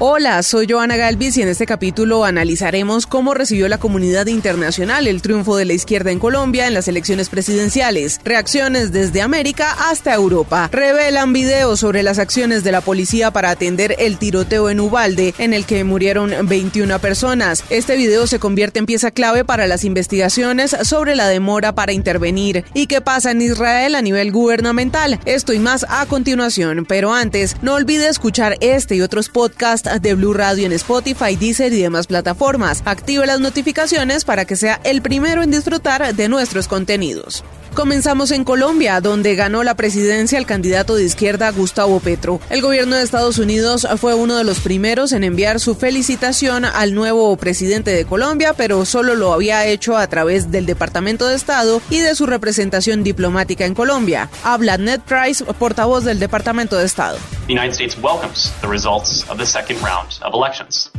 Hola, soy Joana Galvis y en este capítulo analizaremos cómo recibió la comunidad internacional el triunfo de la izquierda en Colombia en las elecciones presidenciales. Reacciones desde América hasta Europa. Revelan videos sobre las acciones de la policía para atender el tiroteo en Ubalde, en el que murieron 21 personas. Este video se convierte en pieza clave para las investigaciones sobre la demora para intervenir. ¿Y qué pasa en Israel a nivel gubernamental? Esto y más a continuación. Pero antes, no olvide escuchar este y otros podcasts de Blue Radio en Spotify, Deezer y demás plataformas. Active las notificaciones para que sea el primero en disfrutar de nuestros contenidos. Comenzamos en Colombia, donde ganó la presidencia el candidato de izquierda Gustavo Petro. El gobierno de Estados Unidos fue uno de los primeros en enviar su felicitación al nuevo presidente de Colombia, pero solo lo había hecho a través del Departamento de Estado y de su representación diplomática en Colombia. Habla Ned Price, portavoz del Departamento de Estado. United States welcomes the results of the second round of elections.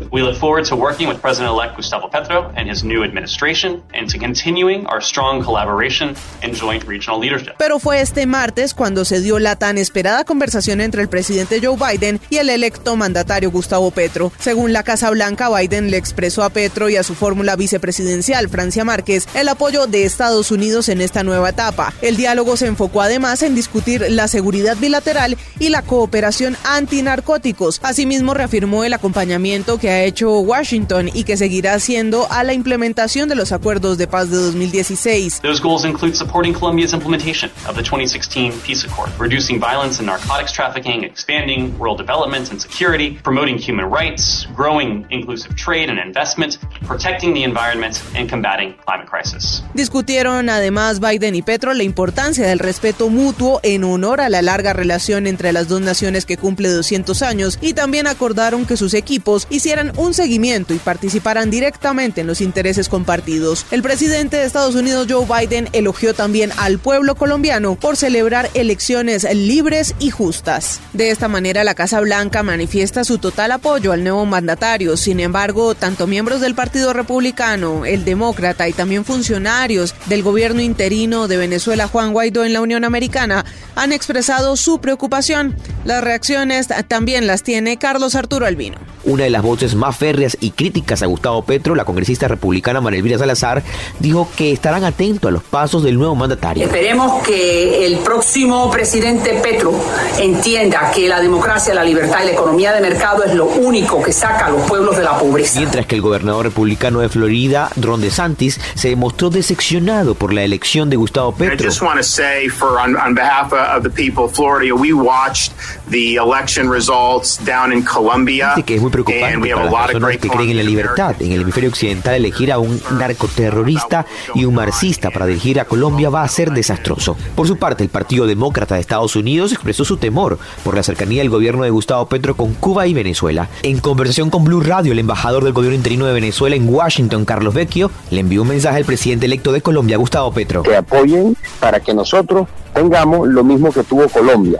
Pero fue este martes cuando se dio la tan esperada conversación entre el presidente Joe Biden y el electo mandatario Gustavo Petro. Según la Casa Blanca, Biden le expresó a Petro y a su fórmula vicepresidencial, Francia Márquez, el apoyo de Estados Unidos en esta nueva etapa. El diálogo se enfocó además en discutir la seguridad bilateral y la cooperación antinarcóticos. Asimismo, reafirmó el acompañamiento que ha hecho Washington y que seguirá haciendo a la implementación de los acuerdos de paz de 2016. Those goals include supporting Colombia's implementation of the 2016 Peace Accord, reducing violence and narcotics trafficking, expanding rural development and security, promoting human rights, growing inclusive trade and investment, protecting the environment, and combating climate crisis. Discutieron además Biden y Petro la importancia del respeto mutuo en honor a la larga relación entre las dos naciones que cumple 200 años y también acordaron que sus equipos hicieran un seguimiento y participaran directamente en los intereses compartidos. El presidente de Estados Unidos Joe Biden elogió también al pueblo colombiano por celebrar elecciones libres y justas. De esta manera la Casa Blanca manifiesta su total apoyo al nuevo mandatario. Sin embargo, tanto miembros del Partido Republicano, el Demócrata y también funcionarios del gobierno interino de Venezuela Juan Guaidó en la Unión Americana han expresado su preocupación. Las reacciones también las tiene Carlos Arturo Albino. Una de las voces más férreas y críticas a Gustavo Petro, la congresista republicana María Salazar, dijo que estarán atentos a los pasos del nuevo mandatario. Esperemos que el próximo presidente Petro entienda que la democracia, la libertad y la economía de mercado es lo único que saca a los pueblos de la pobreza. Mientras que el gobernador republicano de Florida, Ron DeSantis, se demostró decepcionado por la elección de Gustavo I Petro. just want to say, for on, on behalf of the people of Florida, we watched the election results down in Colombia, Dice que es muy preocupante and we have para las personas que creen en la libertad en el hemisferio occidental elegir a un narcoterrorista y un marxista para dirigir a Colombia va a ser desastroso. Por su parte, el Partido Demócrata de Estados Unidos expresó su temor por la cercanía del gobierno de Gustavo Petro con Cuba y Venezuela. En conversación con Blue Radio, el embajador del gobierno interino de Venezuela en Washington, Carlos Vecchio, le envió un mensaje al presidente electo de Colombia, Gustavo Petro. que apoyen para que nosotros tengamos lo mismo que tuvo Colombia.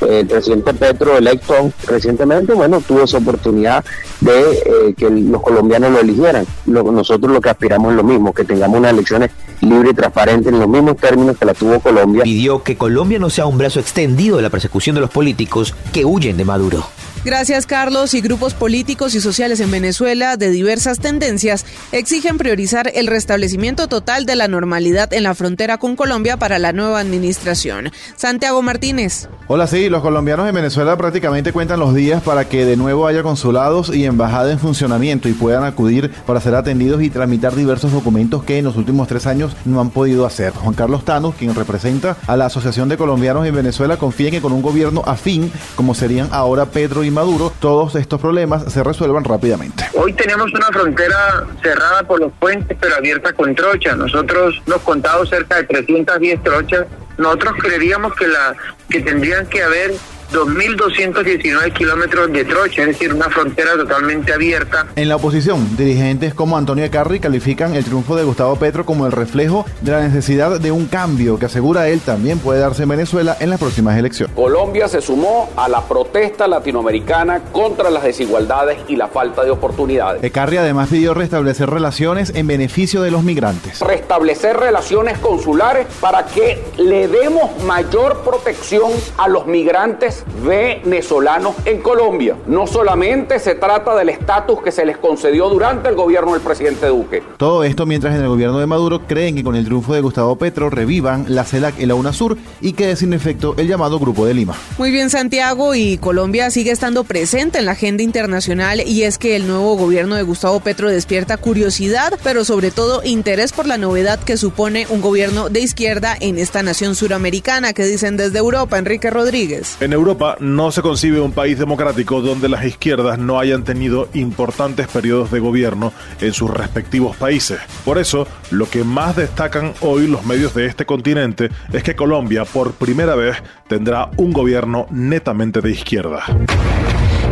El presidente Petro electo recientemente, bueno, tuvo esa oportunidad de eh, que los colombianos lo eligieran. Nosotros lo que aspiramos es lo mismo, que tengamos unas elecciones libres y transparentes en los mismos términos que la tuvo Colombia. Pidió que Colombia no sea un brazo extendido de la persecución de los políticos que huyen de Maduro. Gracias, Carlos. Y grupos políticos y sociales en Venezuela de diversas tendencias exigen priorizar el restablecimiento total de la normalidad en la frontera con Colombia para la nueva administración. Santiago Martínez. Hola, sí, los colombianos en Venezuela prácticamente cuentan los días para que de nuevo haya consulados y embajada en funcionamiento y puedan acudir para ser atendidos y tramitar diversos documentos que en los últimos tres años no han podido hacer. Juan Carlos Tano, quien representa a la Asociación de Colombianos en Venezuela, confía en que con un gobierno afín, como serían ahora Pedro y Maduro, todos estos problemas se resuelvan rápidamente. Hoy tenemos una frontera cerrada por los puentes, pero abierta con trocha. Nosotros nos contado cerca de 310 trochas. Nosotros creeríamos que la que tendrían que haber 2.219 kilómetros de trocha, es decir, una frontera totalmente abierta. En la oposición, dirigentes como Antonio Carri califican el triunfo de Gustavo Petro como el reflejo de la necesidad de un cambio que asegura él también puede darse en Venezuela en las próximas elecciones. Colombia se sumó a la protesta latinoamericana contra las desigualdades y la falta de oportunidades. Carri además pidió restablecer relaciones en beneficio de los migrantes. Restablecer relaciones consulares para que le demos mayor protección a los migrantes venezolanos en Colombia. No solamente se trata del estatus que se les concedió durante el gobierno del presidente Duque. Todo esto mientras en el gobierno de Maduro creen que con el triunfo de Gustavo Petro revivan la CELAC y la UNASUR y quede sin efecto el llamado Grupo de Lima. Muy bien Santiago y Colombia sigue estando presente en la agenda internacional y es que el nuevo gobierno de Gustavo Petro despierta curiosidad, pero sobre todo interés por la novedad que supone un gobierno de izquierda en esta nación suramericana que dicen desde Europa, Enrique Rodríguez. En Europa Europa no se concibe un país democrático donde las izquierdas no hayan tenido importantes periodos de gobierno en sus respectivos países. Por eso, lo que más destacan hoy los medios de este continente es que Colombia por primera vez tendrá un gobierno netamente de izquierda.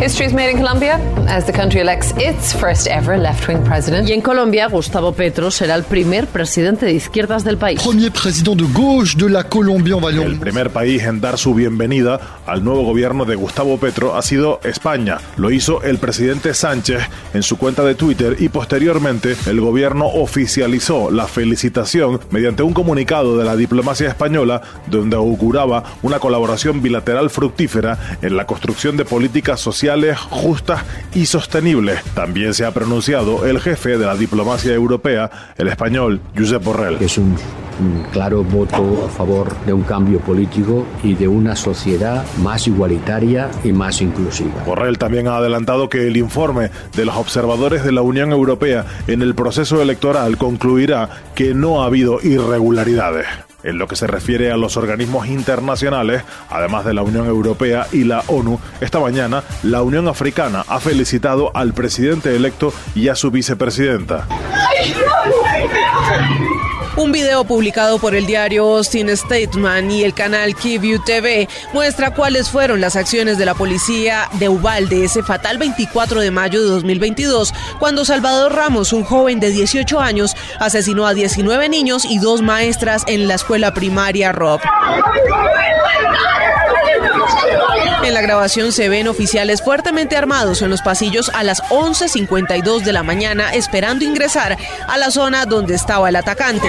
History is made in Colombia as the country elects its first ever left-wing president. Y en Colombia, Gustavo Petro será el primer presidente de izquierdas del país. Premier président de gauche de la Colombia El primer país en dar su bienvenida al nuevo gobierno de Gustavo Petro ha sido España. Lo hizo el presidente Sánchez en su cuenta de Twitter y posteriormente el gobierno oficializó la felicitación mediante un comunicado de la diplomacia española donde auguraba una colaboración bilateral fructífera en la construcción de políticas sociales justas y sostenibles. También se ha pronunciado el jefe de la diplomacia europea, el español Josep Borrell. Es un, un claro voto a favor de un cambio político y de una sociedad más igualitaria y más inclusiva. Borrell también ha adelantado que el informe de los observadores de la Unión Europea en el proceso electoral concluirá que no ha habido irregularidades. En lo que se refiere a los organismos internacionales, además de la Unión Europea y la ONU, esta mañana la Unión Africana ha felicitado al presidente electo y a su vicepresidenta. Un video publicado por el diario Austin Statesman y el canal KVU TV muestra cuáles fueron las acciones de la policía de Ubalde ese fatal 24 de mayo de 2022, cuando Salvador Ramos, un joven de 18 años, asesinó a 19 niños y dos maestras en la escuela primaria Rob. En la grabación se ven oficiales fuertemente armados en los pasillos a las 11.52 de la mañana esperando ingresar a la zona donde estaba el atacante.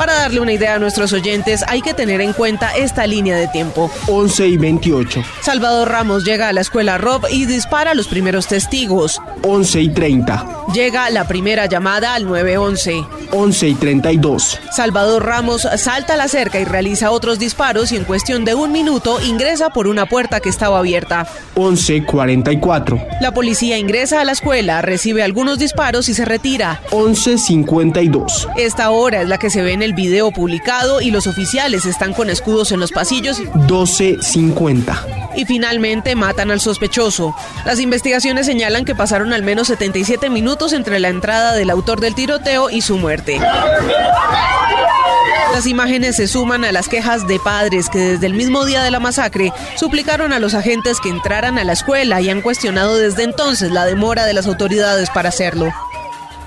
Para darle una idea a nuestros oyentes, hay que tener en cuenta esta línea de tiempo. 11 y 28. Salvador Ramos llega a la escuela Rob y dispara a los primeros testigos. 11 y 30. Llega la primera llamada al 911. 11 y 32. Salvador Ramos salta a la cerca y realiza otros disparos y en cuestión de un minuto ingresa por una puerta que estaba abierta. 11 44. La policía ingresa a la escuela, recibe algunos disparos y se retira. 11 52. Esta hora es la que se ve en el video publicado y los oficiales están con escudos en los pasillos. 12 50. Y finalmente matan al sospechoso. Las investigaciones señalan que pasaron al menos 77 minutos entre la entrada del autor del tiroteo y su muerte. Las imágenes se suman a las quejas de padres que desde el mismo día de la masacre suplicaron a los agentes que entraran a la escuela y han cuestionado desde entonces la demora de las autoridades para hacerlo.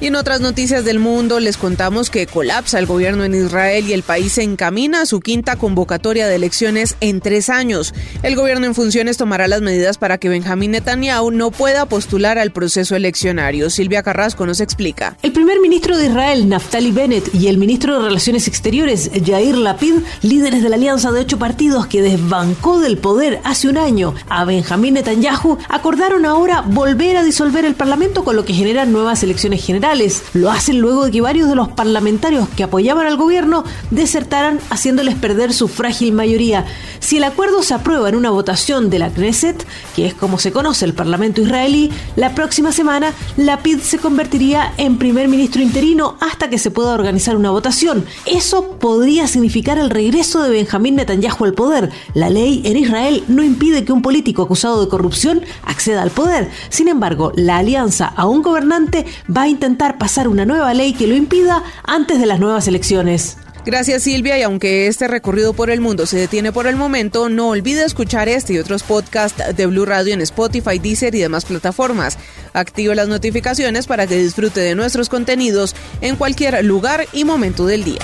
Y en otras noticias del mundo les contamos que colapsa el gobierno en Israel y el país se encamina a su quinta convocatoria de elecciones en tres años. El gobierno en funciones tomará las medidas para que Benjamín Netanyahu no pueda postular al proceso eleccionario. Silvia Carrasco nos explica. El primer ministro de Israel, Naftali Bennett, y el ministro de Relaciones Exteriores, Yair Lapid, líderes de la alianza de ocho partidos que desbancó del poder hace un año a Benjamín Netanyahu, acordaron ahora volver a disolver el Parlamento con lo que genera nuevas elecciones generales Lo hacen luego de que varios de los parlamentarios que apoyaban al gobierno desertaran haciéndoles perder su frágil mayoría. Si el acuerdo se aprueba en una votación de la Knesset, que es como se conoce el Parlamento israelí, la próxima semana Lapid se convertiría en primer ministro interino hasta que se pueda organizar una votación. Eso podría significar el regreso de Benjamín Netanyahu al poder. La ley en Israel no impide que un político acusado de corrupción acceda al poder. Sin embargo, la alianza a un gobernante va a intentar intentar pasar una nueva ley que lo impida antes de las nuevas elecciones. Gracias Silvia y aunque este recorrido por el mundo se detiene por el momento, no olvide escuchar este y otros podcasts de Blue Radio en Spotify, Deezer y demás plataformas. Activa las notificaciones para que disfrute de nuestros contenidos en cualquier lugar y momento del día.